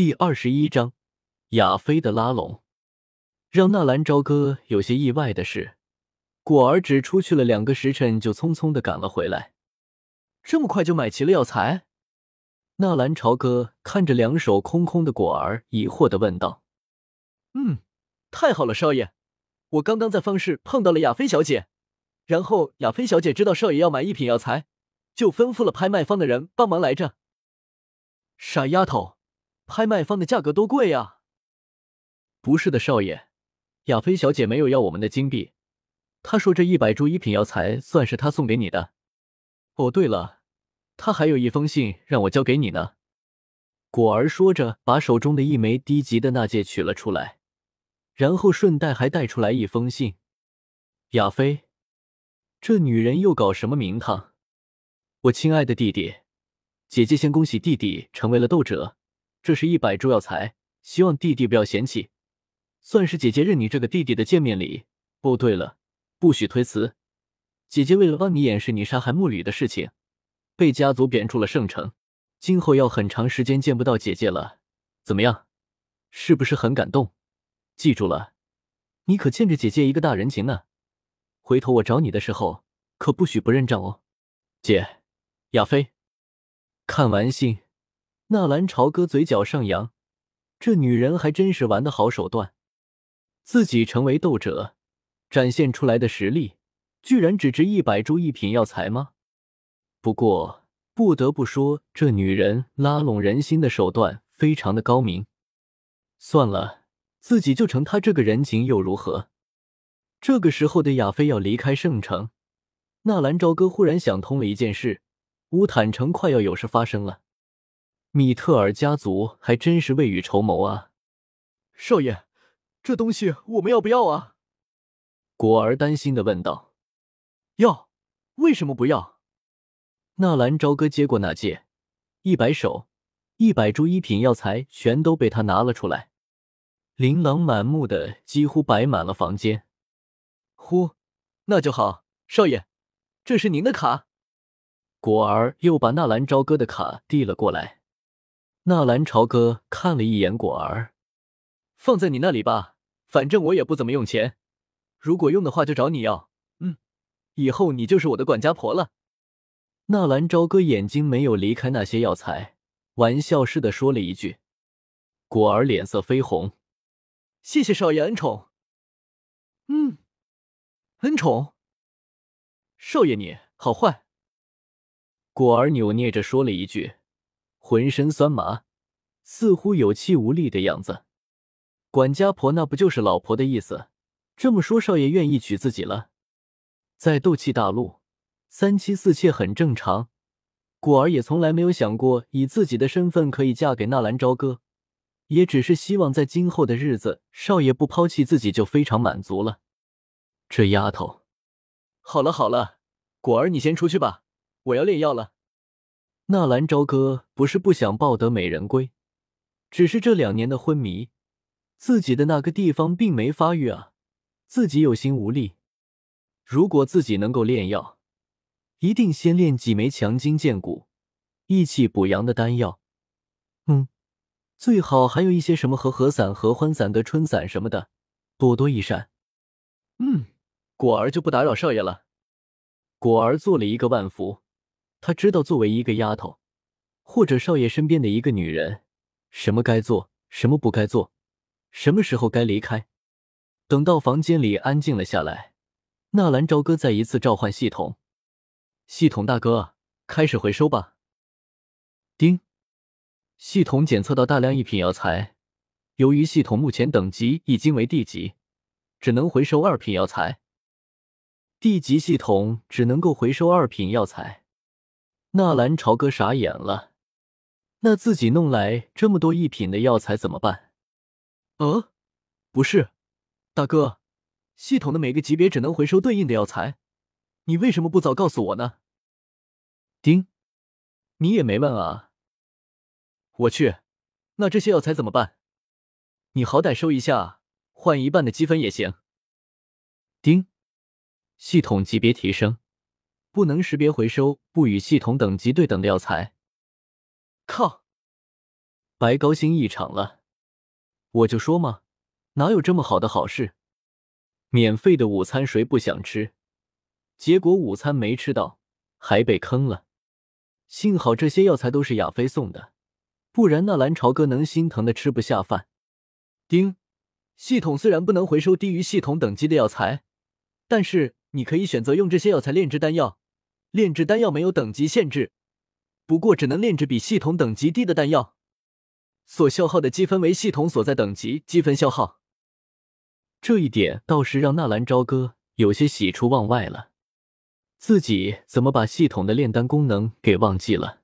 第二十一章，亚飞的拉拢。让纳兰朝歌有些意外的是，果儿只出去了两个时辰，就匆匆的赶了回来。这么快就买齐了药材？纳兰朝歌看着两手空空的果儿，疑惑的问道：“嗯，太好了，少爷，我刚刚在方氏碰到了亚飞小姐，然后亚飞小姐知道少爷要买一品药材，就吩咐了拍卖方的人帮忙来着。”傻丫头。拍卖方的价格多贵呀！不是的，少爷，亚菲小姐没有要我们的金币，她说这一百株一品药材算是她送给你的。哦，对了，她还有一封信让我交给你呢。果儿说着，把手中的一枚低级的纳戒取了出来，然后顺带还带出来一封信。亚菲，这女人又搞什么名堂？我亲爱的弟弟，姐姐先恭喜弟弟成为了斗者。这是一百株药材，希望弟弟不要嫌弃，算是姐姐认你这个弟弟的见面礼。哦，对了，不许推辞。姐姐为了帮你掩饰你杀害木吕的事情，被家族贬出了圣城，今后要很长时间见不到姐姐了。怎么样，是不是很感动？记住了，你可欠着姐姐一个大人情呢。回头我找你的时候，可不许不认账哦。姐，亚飞，看完信。纳兰朝歌嘴角上扬，这女人还真是玩的好手段。自己成为斗者，展现出来的实力，居然只值一百株一品药材吗？不过不得不说，这女人拉拢人心的手段非常的高明。算了，自己就成她这个人情又如何？这个时候的亚飞要离开圣城，纳兰朝歌忽然想通了一件事：乌坦城快要有事发生了。米特尔家族还真是未雨绸缪啊！少爷，这东西我们要不要啊？果儿担心的问道。要？为什么不要？纳兰朝歌接过那戒，一摆手，一百株一品药材全都被他拿了出来，琳琅满目的，几乎摆满了房间。呼，那就好，少爷，这是您的卡。果儿又把纳兰朝歌的卡递了过来。纳兰朝歌看了一眼果儿，放在你那里吧，反正我也不怎么用钱，如果用的话就找你要。嗯，以后你就是我的管家婆了。纳兰朝歌眼睛没有离开那些药材，玩笑似的说了一句。果儿脸色绯红，谢谢少爷恩宠。嗯，恩宠。少爷你好坏。果儿扭捏着说了一句。浑身酸麻，似乎有气无力的样子。管家婆那不就是老婆的意思？这么说，少爷愿意娶自己了？在斗气大陆，三妻四妾很正常。果儿也从来没有想过以自己的身份可以嫁给纳兰朝歌，也只是希望在今后的日子，少爷不抛弃自己就非常满足了。这丫头，好了好了，果儿你先出去吧，我要炼药了。纳兰朝歌不是不想抱得美人归，只是这两年的昏迷，自己的那个地方并没发育啊，自己有心无力。如果自己能够炼药，一定先炼几枚强筋健骨、益气补阳的丹药。嗯，最好还有一些什么和合散、合欢散、的春散什么的，多多益善。嗯，果儿就不打扰少爷了。果儿做了一个万福。他知道，作为一个丫头，或者少爷身边的一个女人，什么该做，什么不该做，什么时候该离开。等到房间里安静了下来，纳兰朝歌再一次召唤系统：“系统大哥，开始回收吧。”丁，系统检测到大量一品药材，由于系统目前等级已经为地级，只能回收二品药材。地级系统只能够回收二品药材。纳兰朝歌傻眼了，那自己弄来这么多一品的药材怎么办？呃，不是，大哥，系统的每个级别只能回收对应的药材，你为什么不早告诉我呢？丁，你也没问啊！我去，那这些药材怎么办？你好歹收一下，换一半的积分也行。丁，系统级别提升。不能识别回收不与系统等级对等的药材。靠！白高兴一场了。我就说嘛，哪有这么好的好事？免费的午餐谁不想吃？结果午餐没吃到，还被坑了。幸好这些药材都是亚飞送的，不然那蓝朝哥能心疼的吃不下饭。丁，系统虽然不能回收低于系统等级的药材，但是你可以选择用这些药材炼制丹药。炼制丹药没有等级限制，不过只能炼制比系统等级低的丹药。所消耗的积分为系统所在等级积分消耗。这一点倒是让纳兰朝歌有些喜出望外了。自己怎么把系统的炼丹功能给忘记了？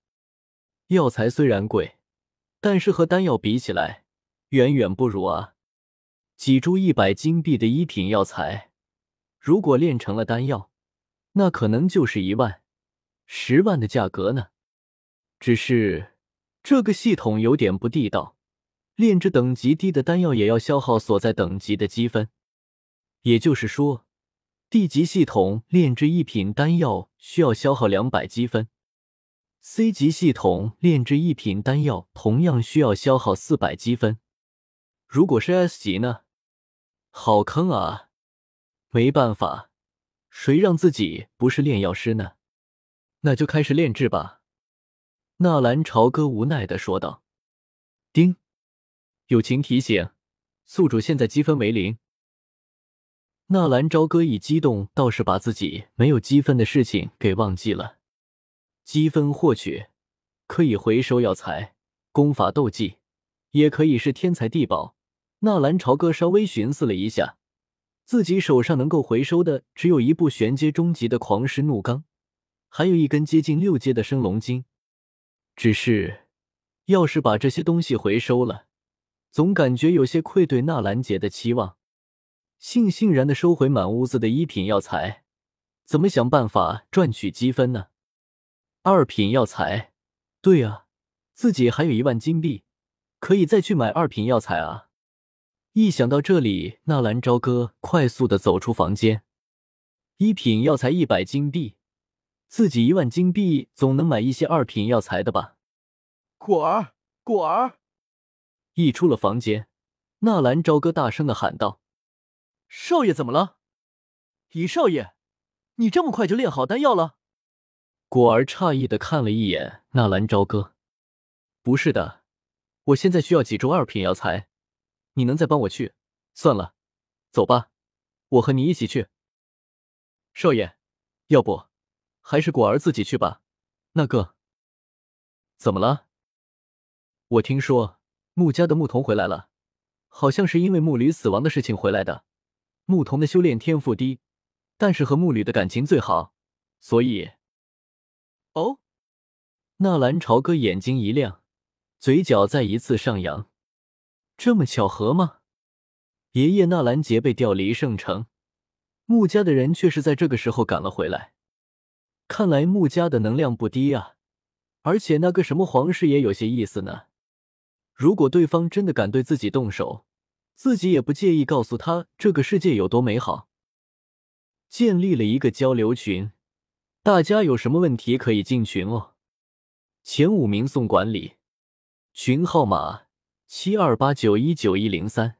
药材虽然贵，但是和丹药比起来，远远不如啊。几株一百金币的一品药材，如果炼成了丹药，那可能就是一万、十万的价格呢。只是这个系统有点不地道，炼制等级低的丹药也要消耗所在等级的积分。也就是说，D 级系统炼制一品丹药需要消耗两百积分，C 级系统炼制一品丹药同样需要消耗四百积分。如果是 S 级呢？好坑啊！没办法。谁让自己不是炼药师呢？那就开始炼制吧。”纳兰朝歌无奈的说道。“丁，友情提醒，宿主现在积分为零。”纳兰朝歌一激动，倒是把自己没有积分的事情给忘记了。积分获取可以回收药材、功法、斗技，也可以是天才地宝。纳兰朝歌稍微寻思了一下。自己手上能够回收的只有一部玄阶中级的狂狮怒罡，还有一根接近六阶的升龙筋。只是，要是把这些东西回收了，总感觉有些愧对纳兰姐的期望。悻悻然的收回满屋子的一品药材，怎么想办法赚取积分呢？二品药材，对啊，自己还有一万金币，可以再去买二品药材啊。一想到这里，纳兰朝歌快速的走出房间。一品药材一百金币，自己一万金币总能买一些二品药材的吧？果儿，果儿！一出了房间，纳兰朝歌大声的喊道：“少爷，怎么了？姨少爷，你这么快就炼好丹药了？”果儿诧异的看了一眼纳兰朝歌：“不是的，我现在需要几株二品药材。”你能再帮我去？算了，走吧，我和你一起去。少爷，要不还是果儿自己去吧。那个，怎么了？我听说穆家的牧童回来了，好像是因为穆驴死亡的事情回来的。牧童的修炼天赋低，但是和穆驴的感情最好，所以……哦，纳兰朝歌眼睛一亮，嘴角再一次上扬。这么巧合吗？爷爷纳兰杰被调离圣城，穆家的人却是在这个时候赶了回来。看来穆家的能量不低啊！而且那个什么皇室也有些意思呢。如果对方真的敢对自己动手，自己也不介意告诉他这个世界有多美好。建立了一个交流群，大家有什么问题可以进群哦。前五名送管理，群号码。七二八九一九一零三。